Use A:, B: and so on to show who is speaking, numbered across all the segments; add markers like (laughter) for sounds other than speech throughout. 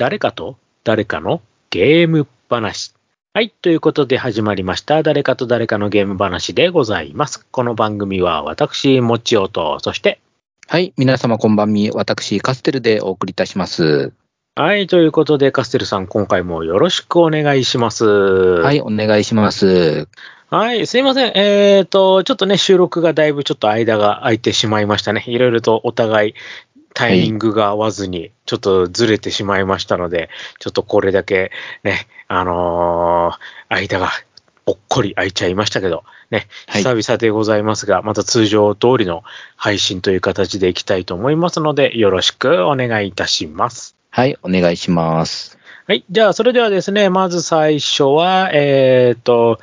A: 誰かと誰かのゲーム話。はい。ということで始まりました。誰かと誰かのゲーム話でございます。この番組は私、もちおと、そして、
B: はい。皆様こんばんみ。私、カステルでお送りいたします。
A: はい。ということで、カステルさん、今回もよろしくお願いします。
B: は。
A: はい
B: お願いします。
A: はい。すいません。えっ、と、ちょっとね、収録がだいぶちょっと間が空いてしまいましたね。いろいろとお互いタイミングが合わずに、ちょっとずれてしまいましたので、ちょっとこれだけね、あのー間がぽっこり空いちゃいましたけど、ね、
B: はい
A: 久々でございますが、また通常通りの配信という形でいきたいと思いますので、よろしくお願いいたします。
B: はい。お願いします。
A: はい。じゃあ、それではですね、まず最初は、えっ、と、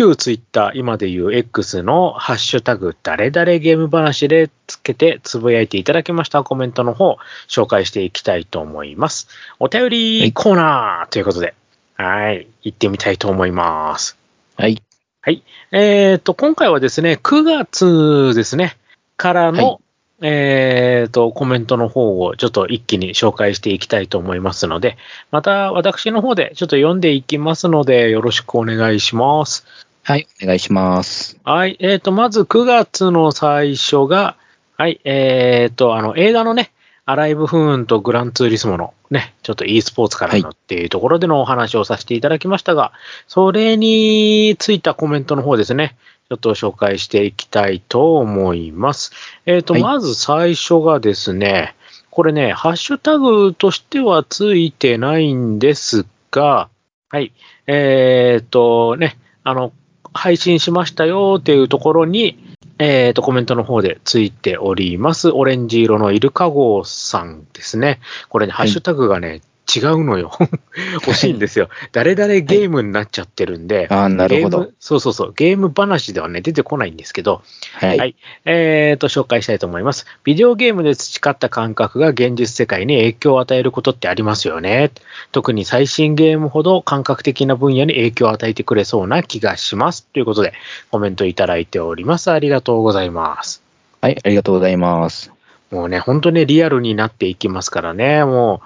A: 旧ツイッター、今でいう X のハッシュタグ、誰々ゲーム話でつけてつぶやいていただきましたコメントの方、紹介していきたいと思います。お便りコーナーということで、はい。行ってみたいと思います。
B: はい。
A: はい。えっ、と、今回はですね、9月ですね、からの、
B: はい
A: えっ、と、コメントの方をちょっと一気に紹介していきたいと思いますので、また私の方でちょっと読んでいきますので、よろしくお願いします。
B: はい。お願いします。
A: はい。えっ、と、まず9月の最初が、はい。えっ、と、あの、映画のね、アライブフーンとグランツーリスモのね、ちょっと e スポーツからの
B: は
A: っていうところでのお話をさせていただきましたが、それについたコメントの方ですね、ちょっと紹介していきたいと思います。えっ、と、
B: はい
A: まず最初がですね、これね、ハッシュタグとしてはついてないんですが、はい。えっ、とね、あの、配信しましたよっていうところに、えっ、と、コメントの方でついております。オレンジ色のイルカ号さんですね。これね、ハッシュタグがね、違うのよ。(laughs) 欲しいんですよ。誰々ゲームになっちゃってるんで、
B: ああ、なるほど
A: ゲーム。そうそうそう、ゲーム話ではね、出てこないんですけど、
B: はい。
A: はいえー、と、紹介したいと思います。ビデオゲームで培った感覚が現実世界に影響を与えることってありますよね。特に最新ゲームほど感覚的な分野に影響を与えてくれそうな気がします。ということで、コメントいただいております。ありがとうございます。
B: はい。ありがとうございます。
A: もうね、本当にリアルになっていきますからね、も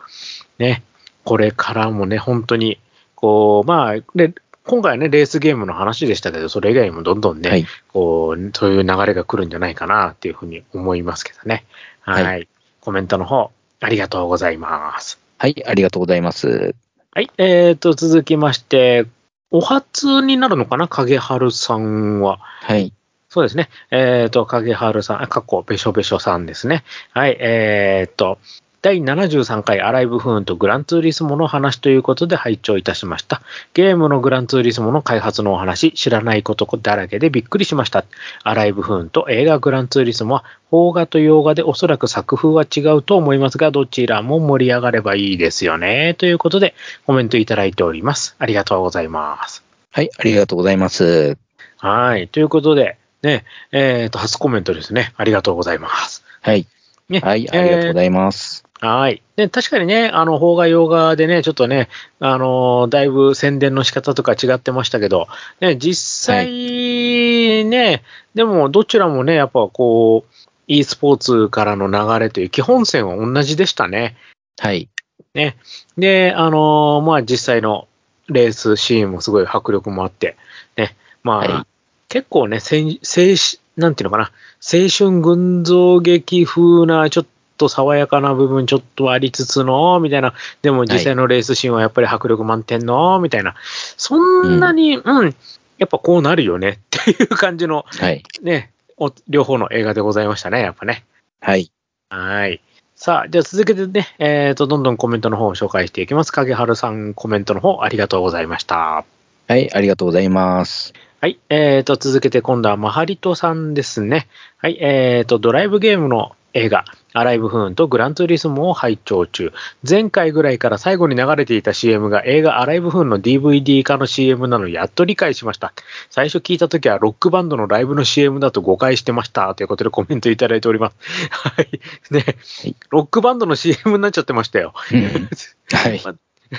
A: う、ね、これからもね、本当に、こう、まあ、で今回はね、レースゲームの話でしたけど、それ以外にもどんどんね、
B: はい。
A: こう、そういう流れが来るんじゃないかなっていうふうに思いますけどね。はい。
B: は
A: コメントの方、ありがとうございます。
B: はい。ありがとうございます。
A: はい。えーと、続きまして、お初になるのかな？影春さんは。
B: はい。
A: そうですね。えーと、影春さん、あ過去、べしょべしょさんですね。はい。えーと、第73回アライブフーンとグランツーリスモの話ということで拝聴いたしました。ゲームのグランツーリスモの開発のお話、知らないことだらけでびっくりしました。アライブフーンと映画グランツーリスモは、邦画と洋画でおそらく作風は違うと思いますが、どちらも盛り上がればいいですよね。ということで、コメントいただいております。ありがとうございます。
B: はい。ありがとうございます。
A: はい。ということで、ね、えっ、と、初コメントですね。ありがとうございます。
B: はい。
A: ね、
B: はい。ありがとうございます。
A: はい。で、確かにね、あの、邦画洋画でね、ちょっとね、あの、だいぶ宣伝の仕方とか違ってましたけど、ね、実際ね、でもどちらもね、やっぱこう、e スポーツからの流れという基本線は同じでしたね。
B: はい。
A: ね。で、あのまあ実際のレースシーンもすごい迫力もあって、ね。まあ、
B: はい
A: 結構ね、せん青春、なんていうのかな、青春群像劇風な、ちょっと爽やかな部分ちょっとありつつの、みたいな、でも実際のレースシーンはやっぱり迫力満点の、みたいな、そんなに、うん、やっぱこうなるよね (laughs) っていう感じの、
B: はい。
A: ね、お両方の映画でございましたね、やっぱね。
B: はい。
A: はい。さあ、じゃあ続けてね、えっ、と、どんどんコメントの方を紹介していきます。影春さん、コメントの方ありがとうございました。
B: はい。ありがとうございます。
A: はい。えっ、と、続けて今度はマハリトさんですね。はい。えっ、と、ドライブゲームの映画、アライブフーンとグランツーリスモを拝聴中。前回ぐらいから最後に流れていた CM が映画アライブフーンの DVD 化の CM なのやっと理解しました。最初聞いた時はロックバンドのライブの CM だと誤解してました。ということでコメントいただいております。はい。ね、
B: い
A: ロックバンドの CM になっちゃってましたよ。
B: うんはい。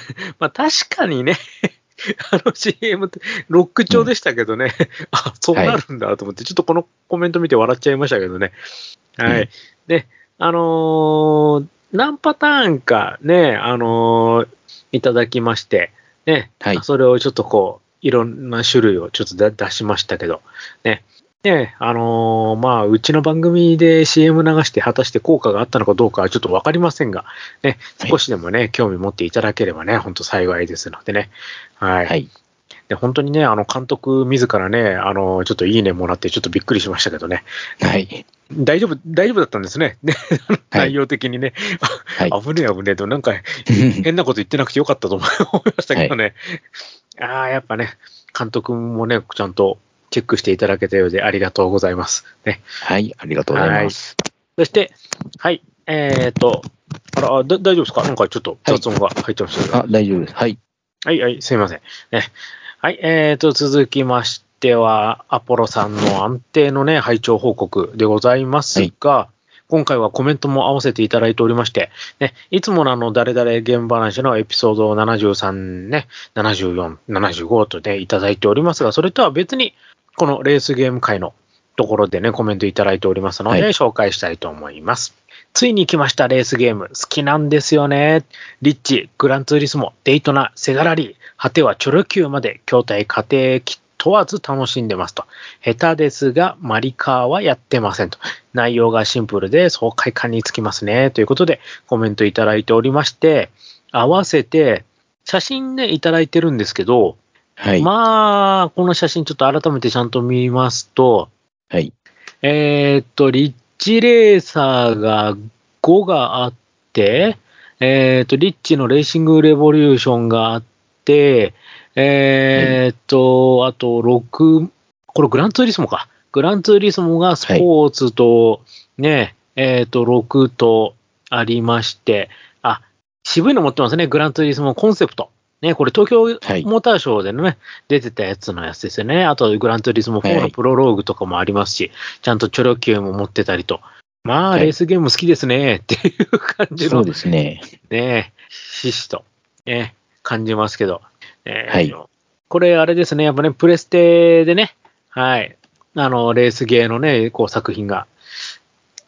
B: (laughs)
A: まあ確かにね、(laughs) あの CM ってロック調でしたけどね、(laughs) あ、そうなるんだと思って、ちょっとこのコメント見て笑っちゃいましたけどね。はい。
B: うん
A: で、あのー何パターンかね、あのーいただきまして、ね、
B: はい
A: それをちょっとこう、いろんな種類をちょっと出出しましたけど、ね。ね、あのーまあ、うちの番組で CM 流して果たして効果があったのかどうかはちょっとわかりませんが、ね、
B: はい
A: 少しでもね、興味持っていただければね、本当幸いですのでね。はい。
B: はい。
A: で、本当にね、あの、監督自らね、あの、ちょっといいねもらってちょっとびっくりしましたけどね。
B: はい。
A: 大丈夫、大丈夫だったんですね。ね、
B: はい
A: 内容的にね。
B: はい
A: あ危ねえ危ねえと、なんか (laughs) 変なこと言ってなくてよかったと思いましたけどね。ああ、やっぱね、監督もね、ちゃんとチェックしていただけたようでありがとうございます。ね。
B: はい。ありがとうございます。
A: そして、はい、えっ、と、あら、大丈夫ですか？なんかちょっと雑音が入ってましたけど。
B: あ、大丈夫です。はい。
A: はい、はい、すいません。ね。はい、えーと、続きましては、アポロさんの安定のね、拝聴報告でございますが、今回はコメントも合わせていただいておりまして、ね、いつものあの、誰々現話のエピソード73ね、74、75とね、いただいておりますが、それとは別に、このレースゲーム会のところでね、コメントいただいておりますので、
B: はい
A: 紹介したいと思います。ついに来ました、レースゲーム。好きなんですよね。リッチ、グランツーリスモ、デイトナ、セガラリー、果てはチョロ Q まで、筐体家庭問わず楽しんでますと。下手ですが、マリカーはやってませんと。内容がシンプルで爽快感につきますね。ということで、コメントいただいておりまして、合わせて、写真ね、いただいてるんですけど、
B: はい。
A: まあ、この写真ちょっと改めてちゃんと見ますと、
B: はい。
A: えーっと、リッチレーサーが5があって、えーっと、リッチのレーシングレボリューションがあって、えーっと、あと6、これグランツーリスモか。グランツーリスモがスポーツと、ね、えーっと、6とありまして、あ、渋いの持ってますね。グランツーリスモコンセプト。ね、これ東京
B: はい
A: モーターショーでね、出てたやつのやつですよね。あと、グランツーリスモ4のプロローグとかもありますし、ちゃんとチョロ Q も持ってたりと。まあ、
B: はい
A: レースゲーム好きですね、っていう感じの
B: そうですね。
A: ね、ひしと、ね、感じますけど。えー
B: はい
A: これ、あれですね、やっぱね、プレステでね、はい、あの、レースゲーのね、こう作品が、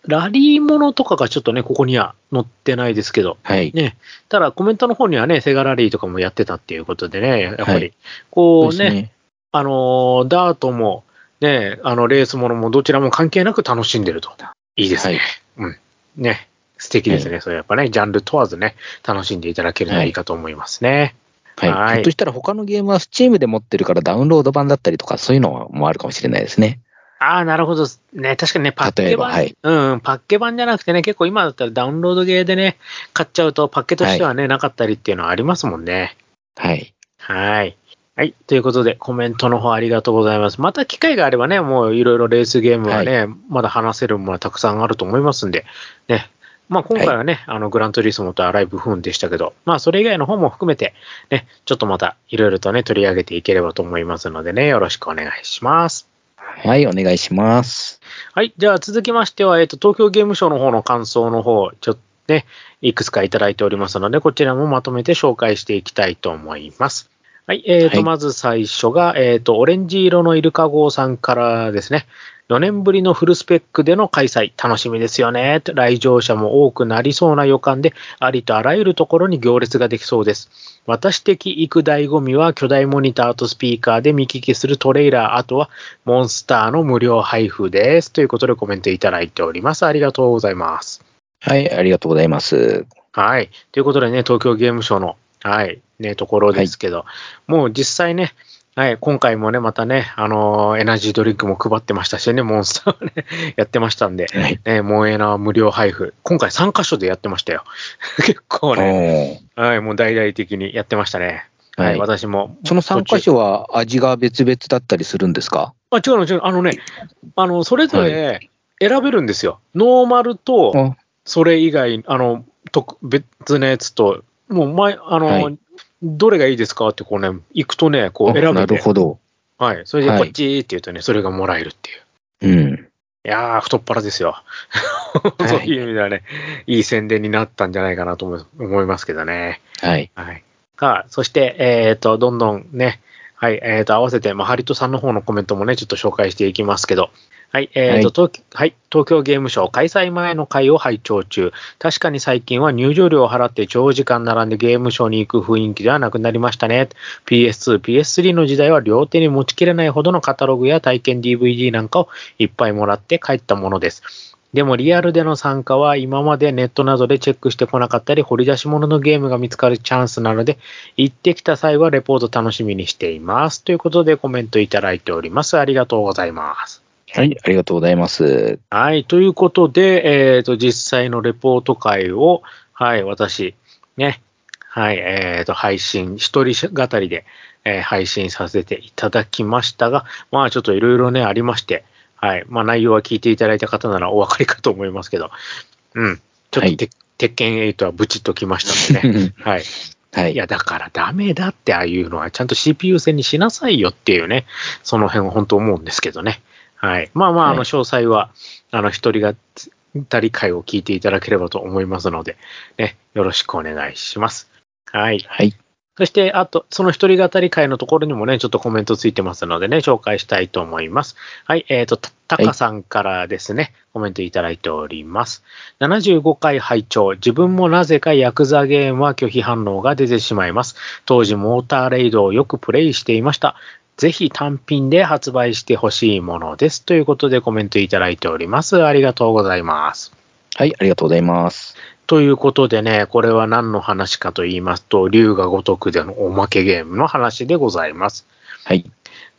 A: ラリーものとかがちょっとね、ここには載ってないですけど、
B: はい。
A: ね、ただコメントの方にはね、セガラリーとかもやってたっていうことでね、やっぱり、
B: はい
A: こうね、
B: そうね。
A: あのーダートも、ね、あの、レースものもどちらも関係なく楽しんでると。いいですね。うん。ね。素敵ですね。それやっぱね、ジャンル問わずね、楽しんでいただけるのがいいかと思いますね。
B: はい。
A: はい
B: ひょっとしたら他のゲームは Steam で持ってるからダウンロード版だったりとか、そういうのもあるかもしれないですね。
A: ああ、なるほど。ね、確かにね、パッケ版、
B: はい。
A: うん、パッケ版じゃなくてね、結構今だったらダウンロードゲーでね、買っちゃうとパッケとしてはね、なかったりっていうのはありますもんね。
B: はい。
A: はい。はい。ということで、コメントの方ありがとうございます。また機会があればね、もういろいろレースゲームはね、まだ話せるものはたくさんあると思いますんで、ね。まあ今回はね、あのグラントリスモとアライブフーンでしたけど、まあそれ以外の方も含めて、ね、ちょっとまたいろいろとね、取り上げていければと思いますのでね、よろしくお願いします。
B: はい、お願いします。
A: はい。じゃあ続きましては、えっ、と、東京ゲームショウの方の感想の方、ちょっとね、いくつかいただいておりますので、こちらもまとめて紹介していきたいと思います。はい。えっ、と、
B: はい
A: まず最初が、えっ、と、オレンジ色のイルカ号さんからですね。4年ぶりのフルスペックでの開催、楽しみですよね。来場者も多くなりそうな予感で、ありとあらゆるところに行列ができそうです。私的行く醍醐味は巨大モニターとスピーカーで見聞きするトレーラー、あとはモンスターの無料配布です。ということでコメントいただいております。ありがとうございます。
B: はい、ありがとうございます。
A: はい。ということでね、東京ゲームショウの、はい、ね、ところですけど、もう実際ね、はい、今回もね、またね、あのーエナジードリンクも配ってましたしね、モンスターね、(laughs) やってましたんで、
B: はい。
A: ね、モンエナ無料配布。今回3箇所でやってましたよ。(laughs) 結構ね、
B: お
A: はい、もう大々的にやってましたね。はい、
B: はい
A: 私も。
B: その3箇所は味が別々だったりするんですか？
A: あ、違うの違うの。あのね、あの、それぞれ選べるんですよ。ノーマルと、
B: あ
A: それ以外、あの、特別のやつと、もう前、あの、
B: はい
A: どれがいいですかってこうね、行くとね、こう選
B: な
A: べて、
B: るほど。
A: はい。それで
B: はい
A: こっちって言うとね、それがもらえるっていう。
B: うん。
A: いやー、太っ腹ですよ。
B: い (laughs)
A: そういう意味ではね、いい宣伝になったんじゃないかなと思い思いますけどね。
B: はい。
A: はい。か、そして、えっ、と、どんどんね、はい、えっ、と、合わせて、まあ、ハリトさんの方のコメントもね、ちょっと紹介していきますけど、はい、えーと東はい、東京ゲームショウ開催前の会を拝聴中。確かに最近は入場料を払って長時間並んでゲームショーに行く雰囲気ではなくなりましたね。PS2、PS3 の時代は両手に持ちきれないほどのカタログや体験 DVD なんかをいっぱいもらって帰ったものです。でもリアルでの参加は今までネットなどでチェックしてこなかったり掘り出し物のゲームが見つかるチャンスなので行ってきた際はレポート楽しみにしています。ということでコメントいただいております。ありがとうございます。
B: はい、ありがとうございます。
A: はい。ということで、えっ、と、実際のレポート会を、はい、私、ね、はい、えっ、と、配信、一人語りで、えー配信させていただきましたが、まあ、ちょっといろいろね、ありまして、はい。まあ、内容は聞いていただいた方ならお分かりかと思いますけど、うん。ちょっとて、鉄拳8はブチッときましたんでね。(laughs) はい。
B: はい
A: いや、だからダメだってああいうのは、ちゃんと CPU 戦にしなさいよっていうね、その辺は本当思うんですけどね。はい。まあまあ、あの、
B: はい
A: 詳細は、あの、一人が、たり会を聞いていただければと思いますので、ね、よろしくお願いします。はい。
B: はい。
A: そして、あと、その一人語り会のところにもね、ちょっとコメントついてますのでね、紹介したいと思います。はい、えっ、と、たたかさんからですね、コメントいただいております。75回拝聴自分もなぜかヤクザゲームは拒否反応が出てしまいます。当時モーターレイドをよくプレイしていました。ぜひ単品で発売してほしいものです。ということでコメントいただいております。ありがとうございます。
B: はい、ありがとうございます。
A: ということでね、これは何の話かと言いますと、竜が如くでのおまけゲームの話でございます。
B: はい。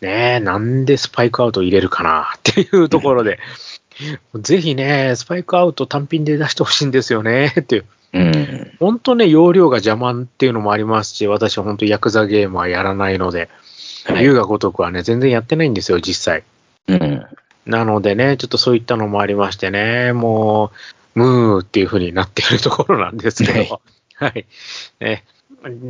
A: ねえ、なんでスパイクアウト入れるかなっていうところで、(laughs) ぜひね、スパイクアウト単品で出してほしいんですよねっていう。
B: うん。
A: 本当ね、容量が邪魔っていうのもありますし、私は本当ヤクザゲームはやらないので、
B: はい
A: 竜が如くはね、全然やってないんですよ、実際。
B: うん。
A: なのでね、ちょっとそういったのもありましてね、もう、ムーっていう風になっているところなんですけど、はい。ね、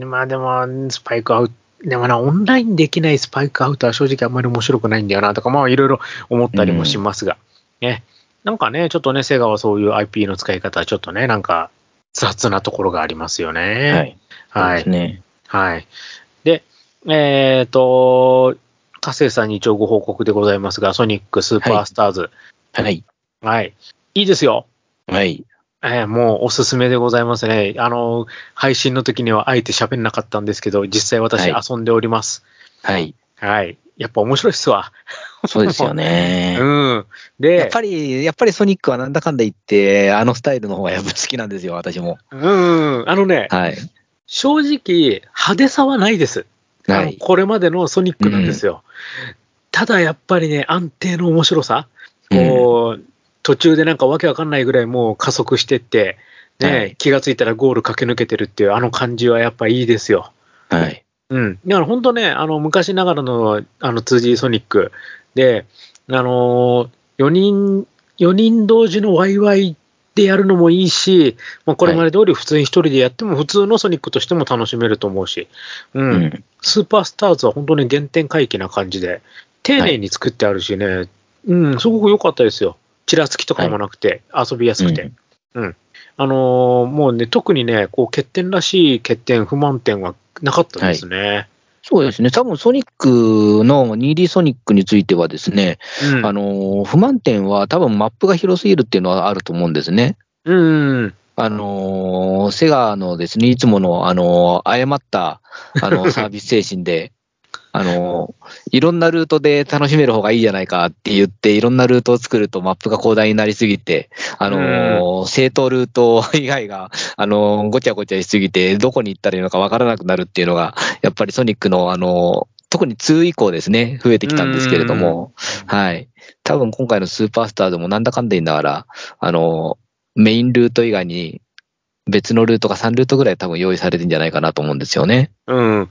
A: まあでも、スパイクアウト、でもな、オンラインできないスパイクアウトは正直あんまり面白くないんだよなとか、まあいろいろ思ったりもしますが、ね。なんかね、ちょっとね、セガはそういう IP の使い方はちょっとね、なんか雑なところがありますよね。
B: はい。
A: はい。
B: ね。
A: はい。で、えっ、と、加瀬さんに一応ご報告でございますが、ソニックスーパースターズ。
B: はい。
A: はい。いいですよ。
B: はい。
A: えーもうおすすめでございますね。あの、配信の時にはあえて喋んなかったんですけど、実際私
B: はい
A: 遊んでおります。
B: はい。
A: はい。やっぱ面白いっすわ。
B: そうですよね。(laughs)
A: うん。で、
B: やっぱり、やっぱりソニックはなんだかんだ言って、あのスタイルの方がやっぱ好きなんですよ、私も。
A: うん。あのね、
B: はい。
A: 正直、派手さはないです。
B: はい
A: これまでのソニックなんですよ。ただやっぱりね、安定の面白さ。こう、途中でなんかわけわかんないぐらいもう加速してって、ね、
B: はい
A: 気がついたらゴール駆け抜けてるっていうあの感じはやっぱいいですよ。
B: はい。
A: うん。だから本当ね、あの、昔ながらの、あの、2G ソニックで、あのー、4人、4人同時のワイワイでやるのもいいし、まあ、これまで通り普通に一人でやっても普通のソニックとしても楽しめると思うし、うん。
B: うん。
A: スーパースターズは本当に原点回帰な感じで、丁寧に作ってあるしね、うん、すごく良かったですよ。ちらつきとかもなくて、遊びやすくて。うん。あのーもうね、特にね、こう、欠点らしい欠点、不満点はなかったですね。
B: そうですね。多分ソニックの 2D ソニックについてはですね、
A: うん。
B: あの、不満点は多分マップが広すぎるっていうのはあると思うんですね。
A: うん。
B: あのーセガのですね、いつもの、あのー誤った、あの、(laughs) サービス精神で、あのーいろんなルートで楽しめる方がいいじゃないかって言って、いろんなルートを作るとマップが広大になりすぎて、あのー正当ルート以外が、あのーごちゃごちゃしすぎて、どこに行ったらいいのかわからなくなるっていうのが、やっぱりソニックの、あのー特に2以降ですね、増えてきたんですけれども、はい。多分今回のスーパースターでもなんだかんだ言いながら、あの、メインルート以外に別のルートが3ルートぐらい多分用意されてんじゃないかなと思うんですよね。
A: うん。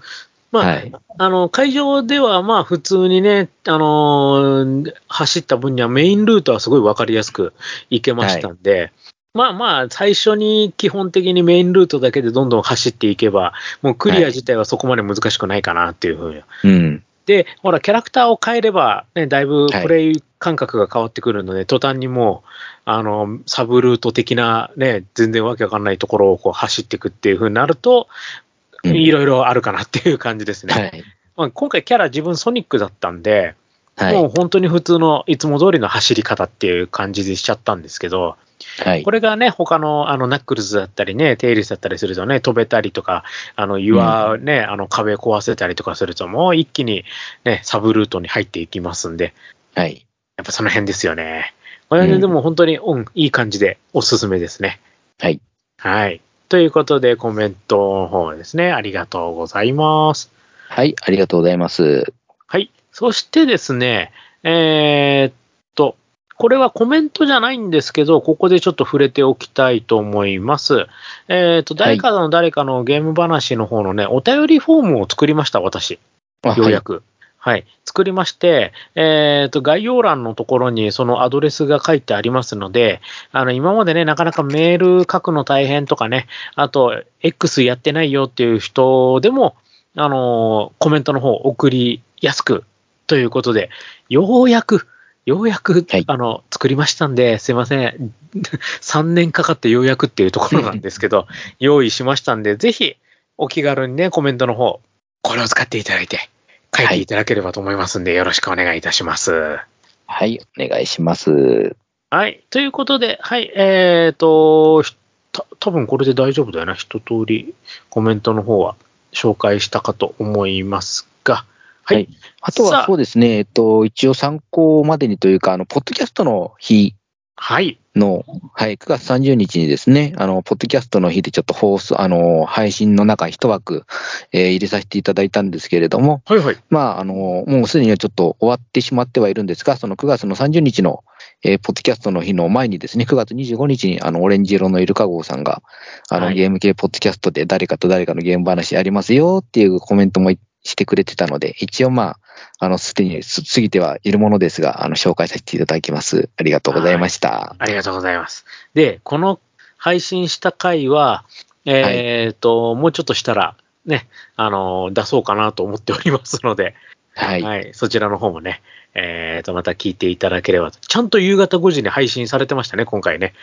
A: まあ、
B: はい。
A: あの、会場ではまあ普通にね、あのー走った分にはメインルートはすごいわかりやすく行けましたんで、まあまあ、最初に基本的にメインルートだけでどんどん走っていけば、もうクリア自体はそこまで難しくないかなっていうふうに。
B: うん。
A: で、ほら、キャラクターを変えれば、ね、だいぶプレイ感覚が変わってくるので、途端にもう、あの、サブルート的なね、全然わけわかんないところをこう走っていくっていうふうになると、
B: うん
A: いろいろあるかなっていう感じですね。
B: はい。
A: まあ、今回キャラ自分ソニックだったんで、
B: はい。
A: もう本当に普通のいつも通りの走り方っていう感じでしちゃったんですけど、
B: はい
A: こ。れがね、他のあのナックルズだったりね、テイリスだったりするとね、飛べたりとか、あの岩ね、あの壁壊せたりとかすると、もう一気にね、サブルートに入っていきますんで、
B: はい。
A: やっぱその辺ですよね。これはね、
B: うん
A: でも本当に、うん、いい感じでおすすめですね。
B: はい。
A: はい。ということで、コメントの方ですね、ありがとうございます。
B: はい。ありがとうございます。
A: はい。そしてですね、えーっと、これはコメントじゃないんですけど、ここでちょっと触れておきたいと思います。えーっと、誰かの誰かのゲーム話の方のね、お便りフォームを作りました、私。
B: あ
A: ようやく。はい。作りまして、えっ、と、概要欄のところにそのアドレスが書いてありますので、あの、今までね、なかなかメール書くの大変とかね、あと、X やってないよっていう人でも、あの、コメントの方送りやすくということで、ようやく、ようやく、
B: はい
A: あの、作りましたんで、すいません。(laughs) 3年かかってようやくっていうところなんですけど、(laughs) 用意しましたんで、ぜひ、お気軽にね、コメントの方、これを使っていただいて、書いていただければと思いますんで、よろしくお願いいたします。
B: はい。お願いします。
A: はい。ということで、はい。えっ、と、ひた多分これで大丈夫だよな。一通りコメントの方は紹介したかと思いますが、はい。
B: はいあとはそうですね、えっと、一応参考までにというか、あの、ポッドキャストの日
A: はい。
B: の、はい、9月30日にですね、あの、ポッドキャストの日でちょっと放送、あの、配信の中一枠、えー入れさせていただいたんですけれども、
A: はいはい。
B: まあ、あの、もうすでにはちょっと終わってしまってはいるんですが、その9月の30日の、えーポッドキャストの日の前にですね、9月25日に、あの、オレンジ色のイルカ号さんが、あの、
A: はい
B: ゲーム系ポッドキャストで誰かと誰かのゲーム話ありますよっていうコメントもしてくれてたので、一応まあ、あの、すでにす過ぎてはいるものですが、あの、紹介させていただきます。ありがとうございました。
A: ありがとうございます。で、この配信した回は、えっ、と、もうちょっとしたら、ね、あの、出そうかなと思っておりますので、
B: はい。
A: はい、そちらの方もね、えっ、と、また聞いていただければと。ちゃんと夕方5時に配信されてましたね、今回ね。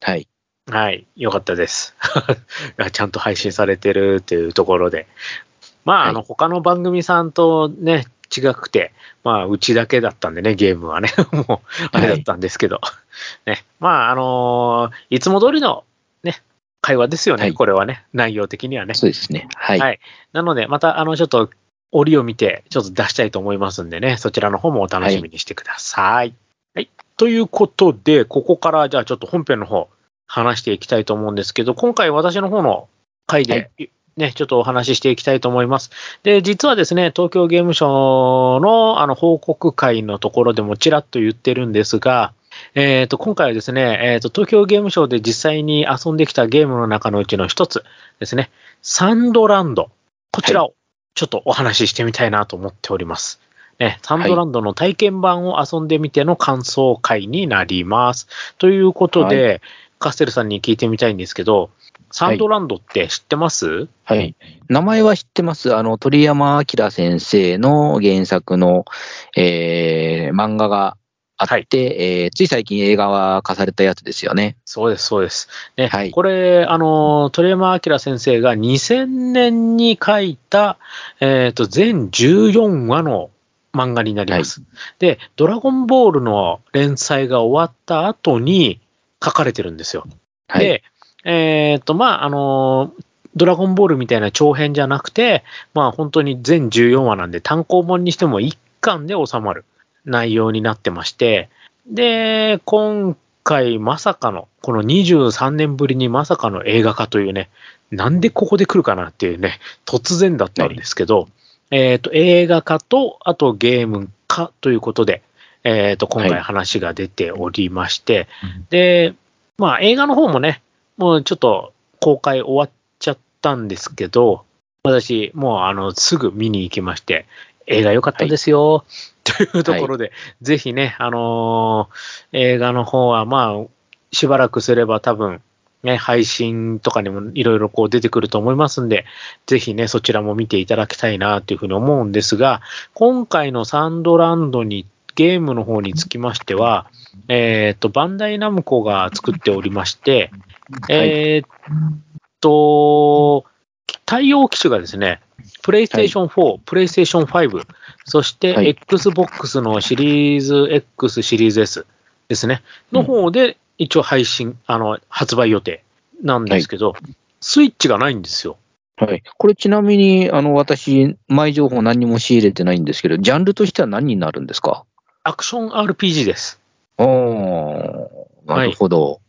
B: はい。
A: はい、よかったです。(laughs) ちゃんと配信されてるっていうところで。まあ、
B: はい
A: あの、他の番組さんとね、違くて、まあ、うちだけだったんでね、ゲームはね、(laughs) もう、あれだったんですけど。ね、まあ、あのーいつも通りのね、会話ですよね、
B: はい
A: これはね、内容的にはね。
B: そうですね。はい。
A: はいなので、また、あの、ちょっと、折を見て、ちょっと出したいと思いますんでね、そちらの方もお楽しみにしてください。はい。ということで、ここから、じゃあちょっと本編の方、話していきたいと思うんですけど、今回私の方の回で、ね、ちょっとお話ししていきたいと思います。で、実はですね、東京ゲームショウのあの報告会のところでもちらっと言ってるんですが、えっ、と、今回はですね、えっ、と、東京ゲームショウで実際に遊んできたゲームの中のうちの一つですね、サンドランド。こちらをちょっとお話ししてみたいなと思っております。ね、サンドランドの体験版を遊んでみての感想会になります。ということで、カステルさんに聞いてみたいんですけど、サンドランドって知ってます、
B: はい。名前は知ってます。あの、鳥山明先生の原作の、えー、漫画があって、
A: はい
B: えーつい最近映画化されたやつですよね。
A: そうです、そうです。ね、
B: はい
A: これ、あの、鳥山明先生が2000年に書いた、えっ、と、全14話の漫画になります。で、ドラゴンボールの連載が終わった後に書かれてるんですよ。
B: はい。
A: で、えっ、と、まあ、あの、ドラゴンボールみたいな長編じゃなくて、まあ、本当に全14話なんで、単行本にしても1巻で収まる内容になってまして、で、今回まさかの、この23年ぶりにまさかの映画化というね、なんでここで来るかなっていうね、突然だったんですけど、えっ、と、映画化と、あとゲーム化ということで、えっ、と、今回
B: はい
A: 話が出ておりまして、で、まあ映画の方もね、もうちょっと公開終わっちゃったんですけど、私、もうあの、すぐ見に行きまして、映画良かったですよ、というところで、ぜひね、あのー映画の方はまあ、しばらくすれば多分、ね、配信とかにもいろいろこう出てくると思いますんで、ぜひね、そちらも見ていただきたいなというふうに思うんですが、今回のサンドランドに、ゲームの方につきましては、えっ、と、バンダイナムコが作っておりまして、えーっと、対応機種がですね、プレイステーション4、プレイステーション5、そして
B: はい。
A: Xbox のシリーズ X、シリーズ S ですね、の方で一応配信、あの、発売予定なんですけど、スイッチがないんですよ。
B: はい。これちなみに、あの、私、前情報何にも仕入れてないんですけど、ジャンルとしては何になるんですか？
A: アクション RPG です。
B: ああ、なるほど。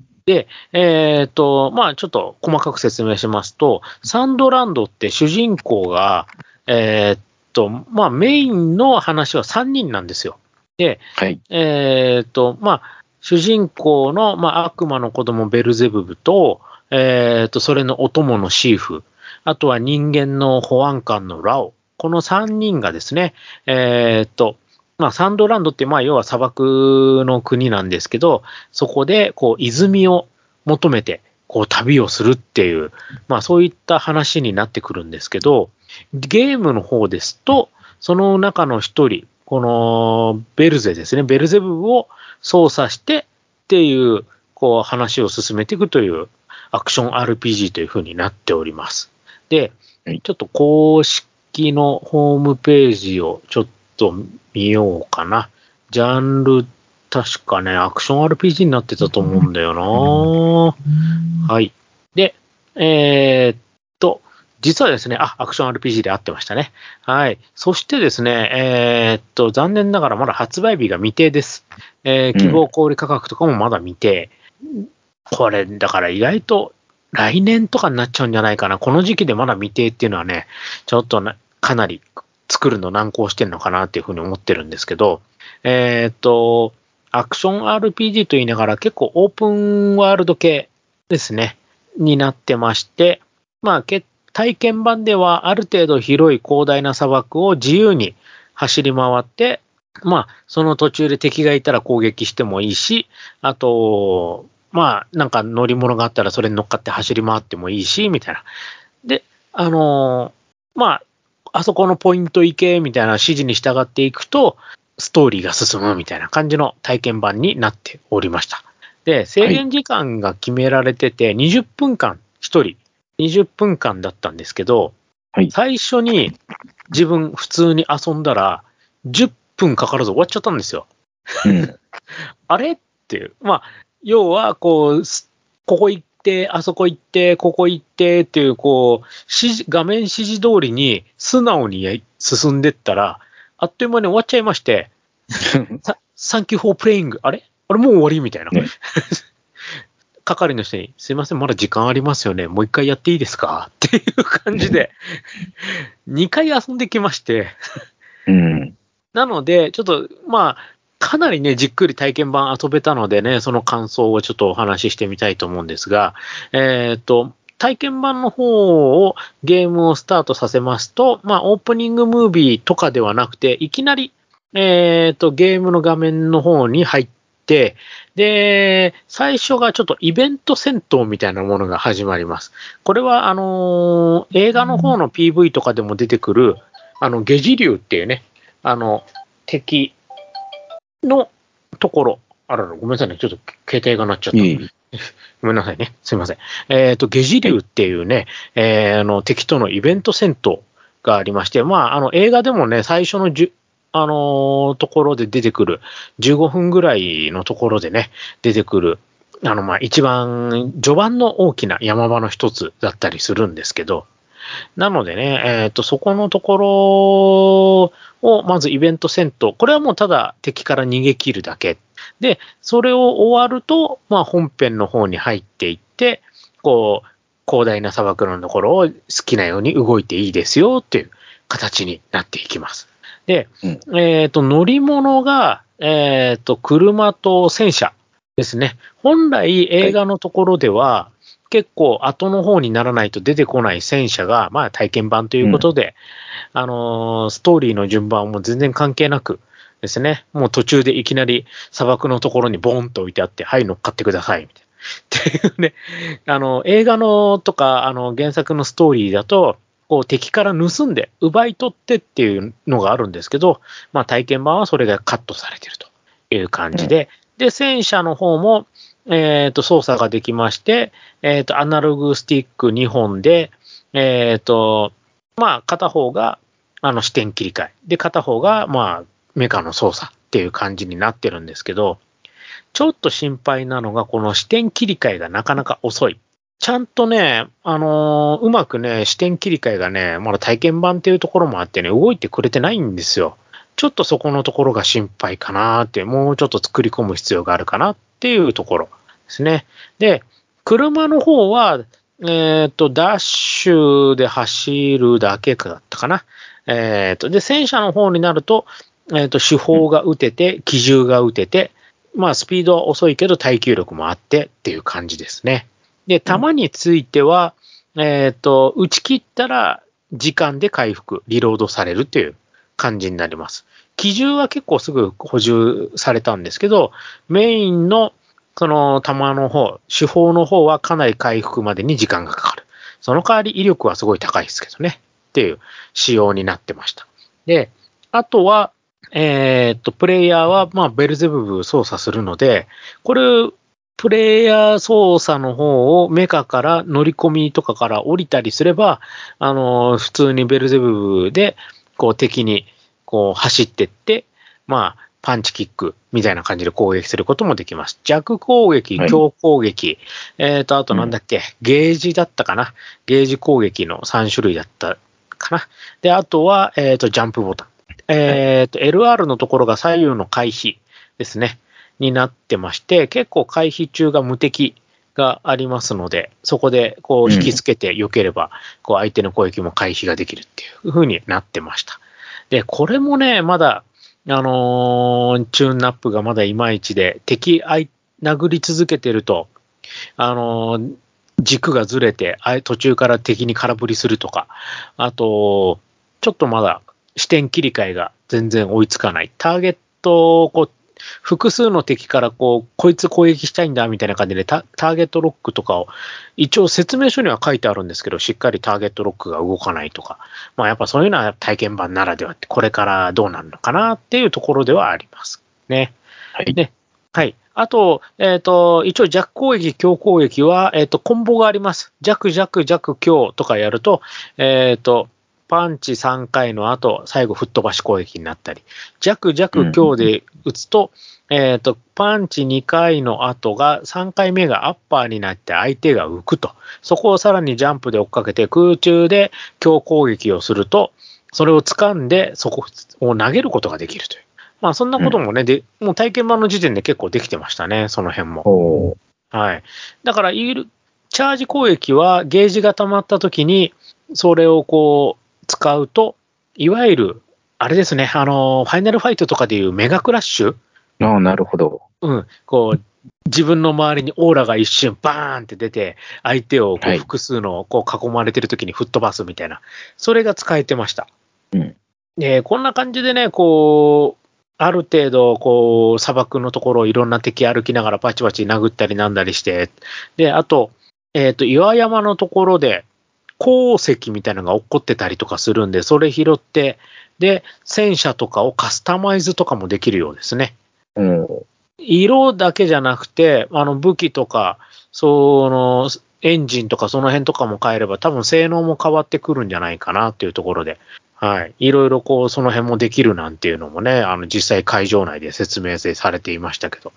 A: えっ、と、まあちょっと細かく説明しますと、サンドランドって主人公が、えっ、と、まあメインの話は3人なんですよ。で、
B: はい。
A: えっ、と、まあ主人公の、まあ、悪魔の子供ベルゼブブと、えっ、と、それのお供のシーフ、あとは人間の保安官のラオ。この3人がですね、えっ、と、まあ、サンドランドって、まあ、要は砂漠の国なんですけど、そこで、こう、泉を求めて、こう、旅をするっていう、まあ、そういった話になってくるんですけど、ゲームの方ですと、その中の一人、この、ベルゼですね、ベルゼブブを操作してっていう、こう、話を進めていくという、アクション RPG というふうになっております。で
B: はい、
A: ちょっと公式のホームページをちょっと見ようかな。ジャンル、確かね、アクション RPG になってたと思うんだよな。はい。で、えーっと、実はですね、あ、アクション RPG で合ってましたね。はい。そしてですね、えーっと、残念ながらまだ発売日が未定です。えー希望小売価格とかもまだ未定。これ、だから意外と来年とかになっちゃうんじゃないかな。この時期でまだ未定っていうのはね、ちょっとなかなり作るの難航してるのかなっていうふうに思ってるんですけど、えーっと、アクション RPG と言いながら結構オープンワールド系ですね、になってまして、まあ、体験版ではある程度広い広大な砂漠を自由に走り回って、まあ、その途中で敵がいたら攻撃してもいいし、あと、まあ、なんか乗り物があったらそれに乗っかって走り回ってもいいし、みたいな。で、あのまあ、あそこのポイント行け、みたいな指示に従っていくと、ストーリーが進むみたいな感じの体験版になっておりました。で、制限時間が決められてて、20分間、1人、20分間だったんですけど、
B: はい
A: 最初に自分普通に遊んだら、10分かからず終わっちゃったんですよ。
B: うん。(laughs)
A: あれ？っていう。まあ、要は、こう、すここ行って、あそこ行って、ここ行ってっていう、こう、指示画面指示通りに素直にや進んでったら、あっという間に終わっちゃいまして、(laughs) さ Thank you for playing。あれ？あれもう終わりみたいな。
B: ね (laughs)
A: 係の人に、すいません、まだ時間ありますよね。もう一回やっていいですか？っていう感じで、(laughs) 2回遊んできまして、
B: うん。
A: なので、ちょっと、まあ、かなりね、じっくり体験版遊べたのでね、その感想をちょっとお話ししてみたいと思うんですが、えっ、と、体験版の方をゲームをスタートさせますと、まあ、オープニングムービーとかではなくて、いきなり、えっ、と、ゲームの画面の方に入って、で、最初がちょっとイベント戦闘みたいなものが始まります。これは、あのー映画の方の PV とかでも出てくる、あの、ゲジ竜っていうね、あの、敵のところ。あらら、ごめんなさいね。ちょっと携帯が鳴っちゃった。(laughs) ごめんなさいね。すいません。えっ、と、ゲジ竜っていうね、えーあの、敵とのイベント戦闘がありまして、まあ、あの、映画でもね、最初のじゅ、あのーところで出てくる、15分ぐらいのところでね、出てくる、あの、まあ、一番、序盤の大きな山場の一つだったりするんですけど、なのでね、えっ、と、そこのところを、まずイベント戦闘。これはもうただ敵から逃げ切るだけ。で、それを終わると、まあ本編の方に入っていって、こう、広大な砂漠のところを好きなように動いていいですよっていう形になっていきます。で、
B: うん
A: えっ、と、乗り物が、えっ、と、車と戦車ですね。本来映画のところでは、結構後の方にならないと出てこない戦車が、まあ体験版ということで、あのーストーリーの順番も全然関係なくですね、もう途中でいきなり砂漠のところにボンと置いてあって、はい、乗っかってください、みたいな。っていうね、あの、映画のとか、あの、原作のストーリーだと、こう敵から盗んで、奪い取ってっていうのがあるんですけど、まあ体験版はそれがカットされてるという感じで、で、戦車の方も、えっ、と、操作ができまして、えっ、と、アナログスティック2本で、えっ、と、まあ、片方が、あの、視点切り替え。で、片方が、まあ、メカの操作っていう感じになってるんですけど、ちょっと心配なのが、この視点切り替えがなかなか遅い。ちゃんとね、あのうまくね、視点切り替えがね、まだ体験版っていうところもあってね、動いてくれてないんですよ。ちょっとそこのところが心配かなって、もうちょっと作り込む必要があるかなっっていうところですね。で、車の方は、えっ、と、ダッシュで走るだけだったかな。えっ、と、で、戦車の方になると、えっ、と、手法が打てて、機銃が打てて、まあ、スピードは遅いけど耐久力もあってっていう感じですね。で、弾については、えっ、と、打ち切ったら時間で回復、リロードされるという感じになります。機銃は結構すぐ補充されたんですけど、メインのその弾の方、手法の方はかなり回復までに時間がかかる。その代わり威力はすごい高いですけどね。っていう仕様になってました。で、あとは、えーっと、プレイヤーは、まあ、ベルゼブブ操作するので、これ、プレイヤー操作の方をメカから乗り込みとかから降りたりすれば、あの、普通にベルゼブブで、こう敵に、こう走ってって、まあ、パンチキックみたいな感じで攻撃することもできます。弱攻撃、
B: はい
A: 強攻撃、えっ、と、あとなんだっけ、ゲージだったかな。ゲージ攻撃の3種類だったかな。で、あとは、えっ、と、ジャンプボタン。えっ、と、LR のところが左右の回避ですね。になってまして、結構回避中が無敵がありますので、そこでこう引きつけて避ければ、こう相手の攻撃も回避ができるっていう風になってました。で、これもね、まだ、あのーチューンナップがまだいまいちで、敵あい殴り続けてると、あのー軸がずれて、あ途中から敵に空振りするとか、あと、ちょっとまだ視点切り替えが全然追いつかない。ターゲットをこう複数の敵からこう、こいつ攻撃したいんだみたいな感じでタターゲットロックとかを、一応説明書には書いてあるんですけど、しっかりターゲットロックが動かないとか、まあやっぱそういうのは体験版ならではって、これからどうなるのかなっていうところではありますね。
B: はい。
A: ねはい。あと、えっ、と、一応弱攻撃、強攻撃は、えっ、と、コンボがあります。弱、弱、弱、強とかやると、えっ、と、パンチ3回の後、最後、吹っ飛ばし攻撃になったり、弱、弱、強で打つと、えっ、と、パンチ2回の後が、3回目がアッパーになって相手が浮くと。そこをさらにジャンプで追っかけて、空中で強攻撃をすると、それを掴んで、そこを投げることができるという。まあ、そんなこともね、で、もう体験版の時点で結構できてましたね、その辺も。はい。だから、いる、チャージ攻撃はゲージが溜まった時に、それをこう、使うと、いわゆる、あれですね、あの、ファイナルファイトとかでいうメガクラッシュ？
B: ああ、なるほど。
A: うん、こう、自分の周りにオーラが一瞬バーンって出て、相手をこ
B: はい
A: う複数のこう囲まれてる時に吹っ飛ばすみたいな、それが使えてました。
B: うん。
A: で、こんな感じでね、こう、ある程度、こう、砂漠のところをいろんな敵歩きながらパチパチ殴ったりなんだりして、で、あと、えっ、と、岩山のところで、鉱石みたいなのが起こってたりとかするんで、それ拾って、で、戦車とかをカスタマイズとかもできるようですね。
B: うん。
A: 色だけじゃなくて、あの武器とか、そのエンジンとかその辺とかも変えれば多分性能も変わってくるんじゃないかなっていうところで、はい。いろいろこうその辺もできるなんていうのもね、あの実際会場内で説明されていましたけど、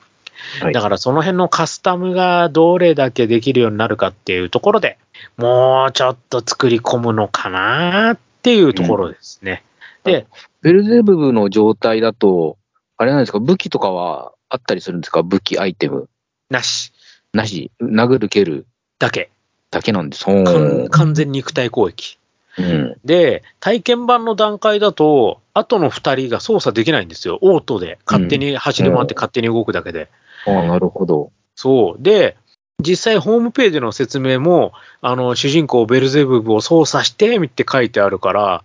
B: はい
A: だからその辺のカスタムがどれだけできるようになるかっていうところでもうちょっと作り込むのかなっていうところですね。で、
B: ベルゼブブの状態だと、あれなんですか、武器とかはあったりするんですか？武器、アイテム。
A: なし
B: なし、殴る、蹴る
A: だけ。
B: だけなんです。
A: 完全肉体攻撃。
B: うん。
A: で、体験版の段階だと、後の2人が操作できないんですよ。オートで、勝手に走り回って勝手に動くだけで。
B: ああ、なるほど。
A: そう。で、実際ホームページの説明も、あの、主人公ベルゼブブを操作して、って書いてあるから、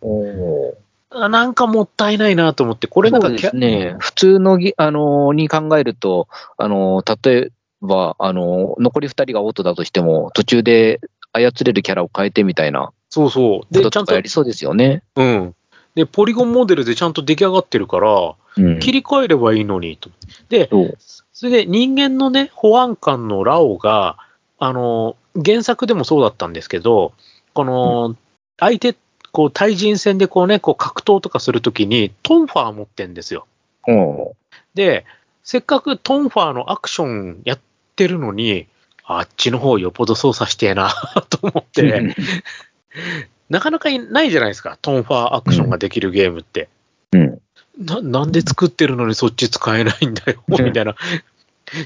A: なんかもったいないなと思って、これなんか
B: ですね。普通のぎ、あのーに考えると、あのー例えば、あのー残り2人がオートだとしても、途中で操れるキャラを変えてみたいな
A: そうそう。
B: こ
A: で、ちゃんと
B: や、りそうですよね。
A: うん。で、ポリゴンモデルでちゃんと出来上がってるから、
B: うん。
A: 切り替えればいいのに、と。で、
B: そ
A: れで人間のね、保安官のラオが、あの、原作でもそうだったんですけど、この、相手、こう、対人戦でこうね、こう格闘とかするときに、トンファー持ってんですよ。
B: お
A: で、せっかくトンファーのアクションやってるのに、あっちの方よっぽど操作してえな (laughs) と思って、なかなかいないじゃないですか、トンファーアクションができるゲームって。
B: うん。
A: な、なんで作ってるのにそっち使えないんだよ、みたいな。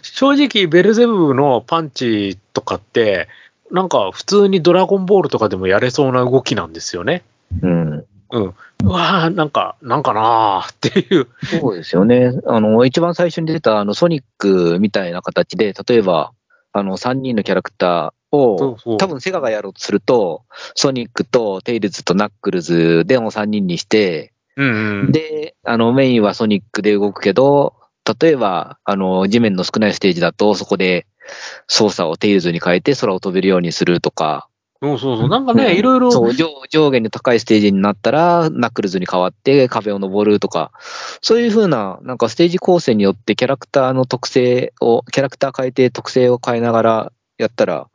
A: 正直、ベルゼブブのパンチとかって、なんか普通にドラゴンボールとかでもやれそうな動きなんですよね。
B: うん。
A: うん。うわぁ、なんか、なんかなーっていう。
B: そうですよね。あの、一番最初に出たあのソニックみたいな形で、例えば、あの、3人のキャラクターを、
A: そうそう
B: 多分セガがやろうとすると、ソニックとテイルズとナックルズでの3人にして、
A: うんうん。
B: で、あの、メインはソニックで動くけど、例えば、あの、地面の少ないステージだと、そこで操作をテイルズに変えて空を飛べるようにするとか、
A: そうそうそう。なんかね、いろいろ。
B: そう上、上下に高いステージになったら、ナックルズに変わって壁を登るとか、そういう風な、なんかステージ構成によってキャラクターの特性を、キャラクター変えて特性を変えながらやったら、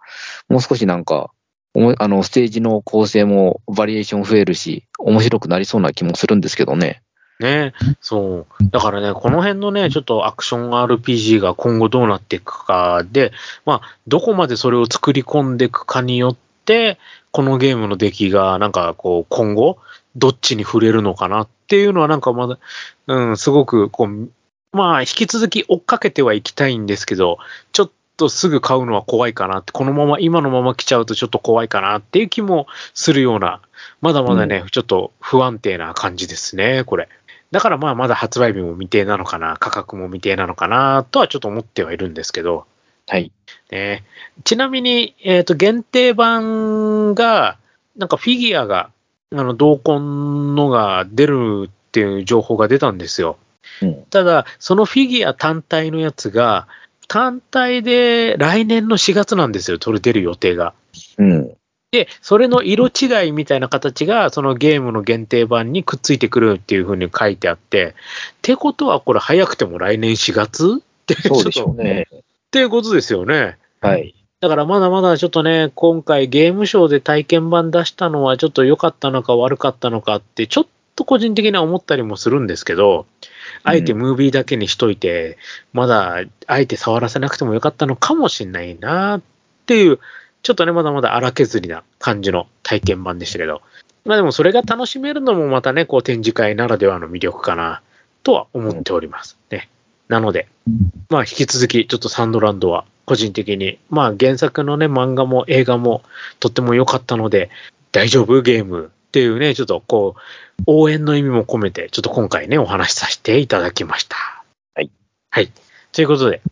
B: もう少しなんか、あの、ステージの構成もバリエーション増えるし、面白くなりそうな気もするんですけどね。
A: ね、そう。だからね、この辺のね、ちょっとアクション RPG が今後どうなっていくかで、まあ、どこまでそれを作り込んでいくかによって、このゲームの出来が、なんかこう、今後、どっちに触れるのかなっていうのは、なんかまだ、うん、すごく、こう、まあ、引き続き追っかけてはいきたいんですけど、ちょっとすぐ買うのは怖いかなって、このまま、今のまま来ちゃうとちょっと怖いかなっていう気もするような、まだまだね、ちょっと不安定な感じですね、これ。だからまあまだ発売日も未定なのかな、価格も未定なのかな、とはちょっと思ってはいるんですけど、
B: はい。
A: ね、ちなみに、えっ、と、限定版が、なんかフィギュアが、あの、同梱のが出るっていう情報が出たんですよ。
B: うん。
A: ただ、そのフィギュア単体のやつが、単体で来年の4月なんですよ、それ出る予定が。
B: うん。
A: で、それの色違いみたいな形が、そのゲームの限定版にくっついてくるっていうふうに書いてあって、ってことはこれ早くても来年4月？って、
B: そうでしょう
A: ちょっと
B: ね。(laughs)
A: っていうことですよね。
B: はい。
A: だからまだまだちょっとね、今回ゲームショーで体験版出したのはちょっと良かったのか悪かったのかって、ちょっと個人的には思ったりもするんですけど、あえてムービーだけにしといて、まだあえて触らせなくてもよかったのかもしれないなっていう、ちょっとね、まだまだ荒削りな感じの体験版でしたけど、まあでもそれが楽しめるのもまたね、こう展示会ならではの魅力かなとは思っております。ね。なので、まあ引き続きちょっとサンドランドは個人的に、まあ原作のね、漫画も映画もとっても良かったので、大丈夫？ゲームっていうね、ちょっとこう、応援の意味も込めて、ちょっと今回ね、お話しさせていただきました。
B: はい。
A: はい。ということで、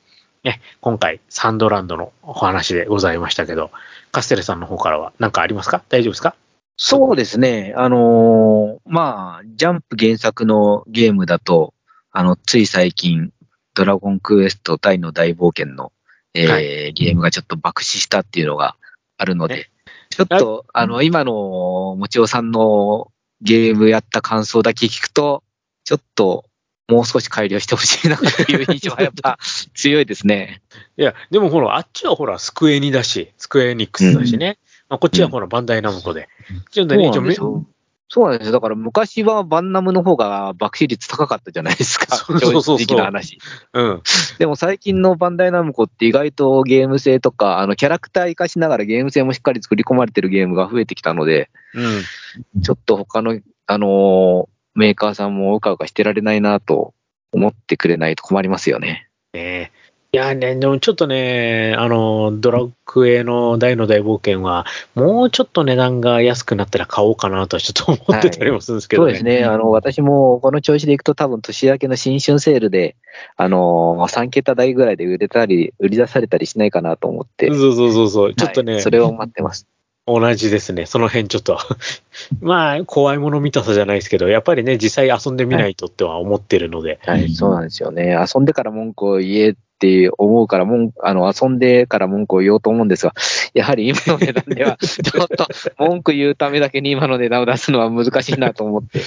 A: ね、今回サンドランドのお話でございましたけど、カステルさんの方からは何かありますか？大丈夫ですか？
B: そうですね。あのーまあ、ジャンプ原作のゲームだと、あの、つい最近、ドラゴンクエスト大の大冒険の、えー
A: は
B: ゲームがちょっと爆死したっていうのがあるので、
A: ね
B: ちょっと、あの、今の、もちおさんのゲームやった感想だけ聞くと、ちょっと、もう少し改良してほしいなっていう印象はやっぱ (laughs) 強いですね。
A: いや、でもほら、あっちはほら、スクエニだし、スクエニックスだしね。まあ、こっちはほら、バンダイナムコで。一応
B: よ。そうなんですよ。だから昔はバンナムの方が爆死率高かったじゃないですか。(laughs)
A: そうそうそう
B: 正直な話。
A: うん。
B: でも最近のバンダイナムコって意外とゲーム性とか、あの、キャラクター活かしながらゲーム性もしっかり作り込まれてるゲームが増えてきたので、
A: うん。
B: ちょっと他の、あのーメーカーさんもうかうかしてられないなと思ってくれないと困りますよね。
A: ねいやね、でもちょっとね、あの、ドラクエの大の大冒険は、もうちょっと値段が安くなったら買おうかなとはちょっと思ってたりもするんですけどね。
B: そうですね。あの、私もこの調子でいくと多分年明けの新春セールで、あのー、3桁台ぐらいで売れたり、売り出されたりしないかなと思って。
A: そうそうそうそう。ちょっとね、
B: はいそれを待ってます。
A: 同じですね。その辺ちょっと。(laughs) まあ、怖いもの見たさじゃないですけど、やっぱりね、実際遊んでみないとっては思ってるので。
B: はい、そうなんですよね。遊んでから文句を言えって思うから、文あの、遊んでから文句を言おうと思うんですが、やはり今の値段では、(laughs) ちょっと文句言うためだけに今の値段を出すのは難しいなと思って。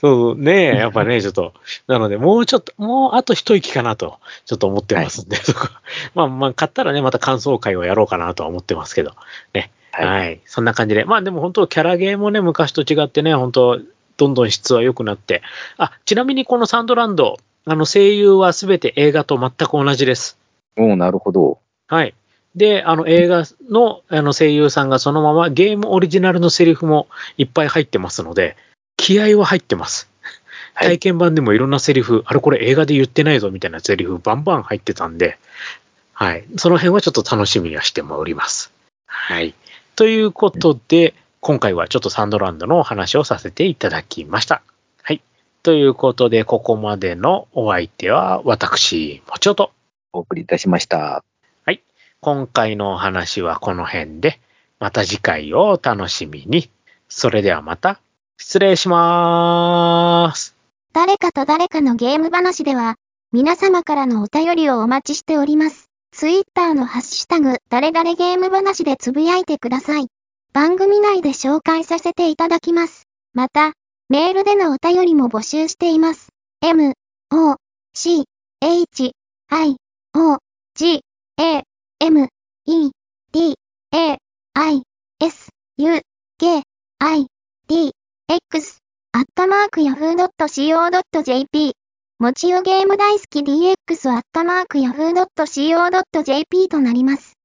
A: そうねやっぱね、ちょっと。なので、もうちょっと、もうあと一息かなと、ちょっと思ってますんで、そこまあまあ、買ったらね、また感想会をやろうかなとは思ってますけど。ね。はい。はい、そんな感じで。まあでも本当キャラゲーもね、昔と違ってね、本当どんどん質は良くなって。あ、ちなみにこのサンドランド、あの声優はすべて映画と全く同じです。
B: おなるほど。
A: はい。で、あの映画のあの声優さんがそのままゲームオリジナルのセリフもいっぱい入ってますので、気合は入ってます。体験版でもいろんなセリフ、あれこれ映画で言ってないぞみたいなセリフバンバン入ってたんで、はい。その辺はちょっと楽しみにはしております。はい。ということで、今回はちょっとサンドランドのお話をさせていただきました。はい。ということで、ここまでのお相手は私、もちおと。
B: お送りいたしました。
A: はい。今回のお話はこの辺で、また次回をお楽しみに。それではまた、失礼しまーす。
C: 誰かと誰かのゲーム話では、皆様からのお便りをお待ちしております。ツイッターのハッシュタグ、誰々ゲーム話でつぶやいてください。番組内で紹介させていただきます。また、メールでのお便りも募集しています。m, o, c, h, i, o, g, a, m, e, d, a, i, s, u, k, i, d, x, アットマーク yahoo.co.jp もちよゲーム大好き DX アットマーク yahoo.co.jp となります。